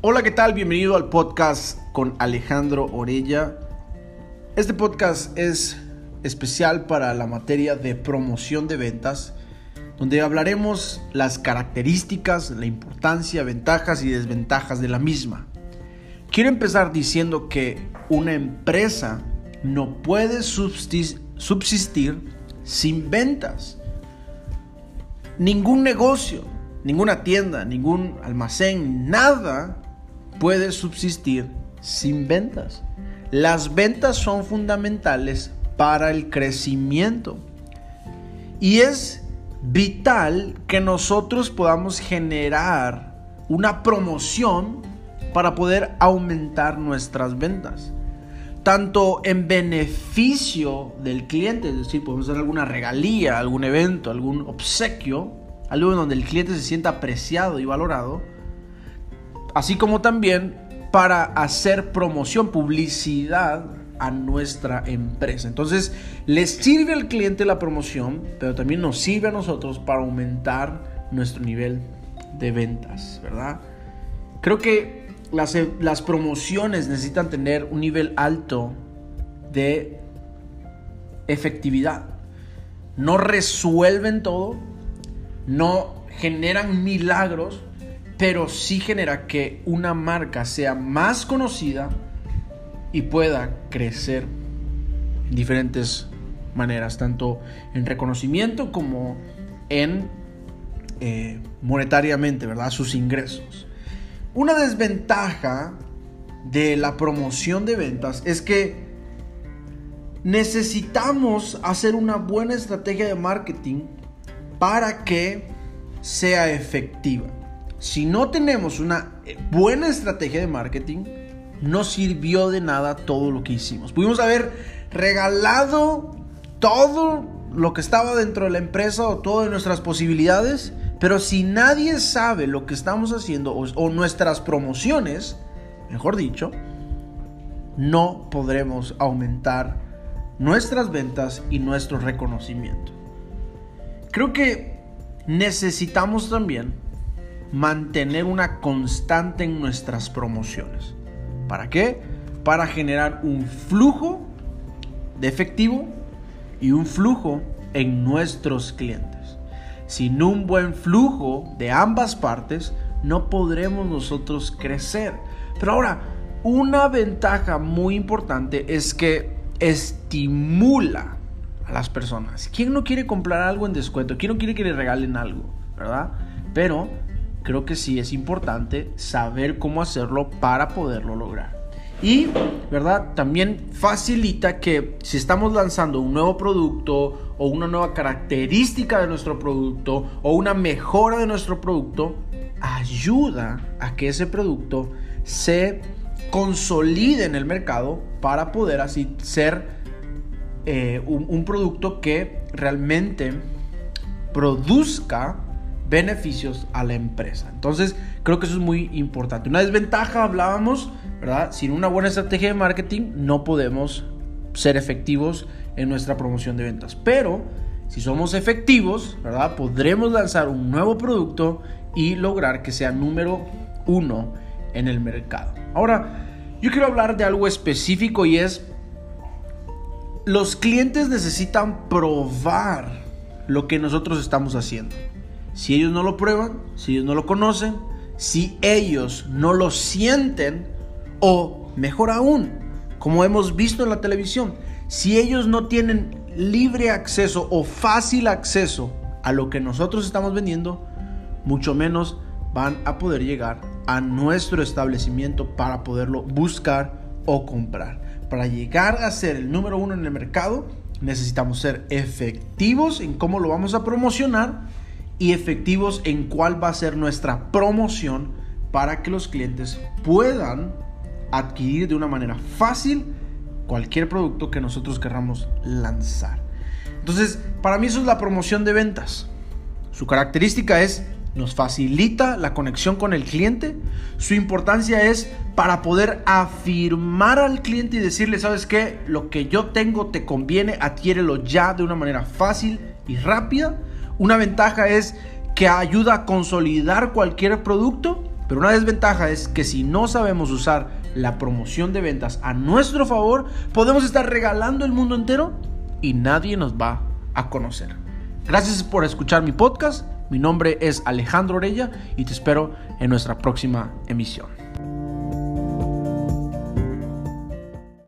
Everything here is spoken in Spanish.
Hola, ¿qué tal? Bienvenido al podcast con Alejandro Orella. Este podcast es especial para la materia de promoción de ventas, donde hablaremos las características, la importancia, ventajas y desventajas de la misma. Quiero empezar diciendo que una empresa no puede subsistir sin ventas. Ningún negocio, ninguna tienda, ningún almacén, nada puede subsistir sin ventas. Las ventas son fundamentales para el crecimiento. Y es vital que nosotros podamos generar una promoción para poder aumentar nuestras ventas. Tanto en beneficio del cliente, es decir, podemos hacer alguna regalía, algún evento, algún obsequio, algo en donde el cliente se sienta apreciado y valorado, así como también para hacer promoción, publicidad a nuestra empresa. Entonces, les sirve al cliente la promoción, pero también nos sirve a nosotros para aumentar nuestro nivel de ventas, ¿verdad? Creo que las, las promociones necesitan tener un nivel alto de efectividad. No resuelven todo, no generan milagros, pero sí genera que una marca sea más conocida y pueda crecer en diferentes maneras, tanto en reconocimiento como en eh, monetariamente, ¿verdad? Sus ingresos. Una desventaja de la promoción de ventas es que necesitamos hacer una buena estrategia de marketing para que sea efectiva. Si no tenemos una eh, buena estrategia de marketing, no sirvió de nada todo lo que hicimos. Pudimos haber regalado todo lo que estaba dentro de la empresa o todas nuestras posibilidades, pero si nadie sabe lo que estamos haciendo o, o nuestras promociones, mejor dicho, no podremos aumentar nuestras ventas y nuestro reconocimiento. Creo que necesitamos también mantener una constante en nuestras promociones. ¿Para qué? Para generar un flujo de efectivo y un flujo en nuestros clientes. Sin un buen flujo de ambas partes, no podremos nosotros crecer. Pero ahora, una ventaja muy importante es que estimula a las personas. ¿Quién no quiere comprar algo en descuento? ¿Quién no quiere que le regalen algo? ¿Verdad? Pero creo que sí es importante saber cómo hacerlo para poderlo lograr. Y, ¿verdad? También facilita que si estamos lanzando un nuevo producto o una nueva característica de nuestro producto o una mejora de nuestro producto, ayuda a que ese producto se consolide en el mercado para poder así ser eh, un, un producto que realmente produzca beneficios a la empresa. Entonces, creo que eso es muy importante. Una desventaja, hablábamos, ¿verdad? Sin una buena estrategia de marketing no podemos ser efectivos en nuestra promoción de ventas. Pero si somos efectivos, ¿verdad? Podremos lanzar un nuevo producto y lograr que sea número uno en el mercado. Ahora, yo quiero hablar de algo específico y es, los clientes necesitan probar lo que nosotros estamos haciendo. Si ellos no lo prueban, si ellos no lo conocen, si ellos no lo sienten o mejor aún, como hemos visto en la televisión, si ellos no tienen libre acceso o fácil acceso a lo que nosotros estamos vendiendo, mucho menos van a poder llegar a nuestro establecimiento para poderlo buscar o comprar. Para llegar a ser el número uno en el mercado, necesitamos ser efectivos en cómo lo vamos a promocionar y efectivos en cuál va a ser nuestra promoción para que los clientes puedan adquirir de una manera fácil cualquier producto que nosotros querramos lanzar. Entonces, para mí eso es la promoción de ventas. Su característica es nos facilita la conexión con el cliente. Su importancia es para poder afirmar al cliente y decirle, ¿sabes qué? Lo que yo tengo te conviene, adquiérelo ya de una manera fácil y rápida una ventaja es que ayuda a consolidar cualquier producto Pero una desventaja es que si no sabemos usar la promoción de ventas a nuestro favor, podemos estar regalando el mundo entero y nadie nos va a conocer. Gracias por escuchar mi podcast. Mi nombre es Alejandro Orella y te espero en nuestra próxima emisión.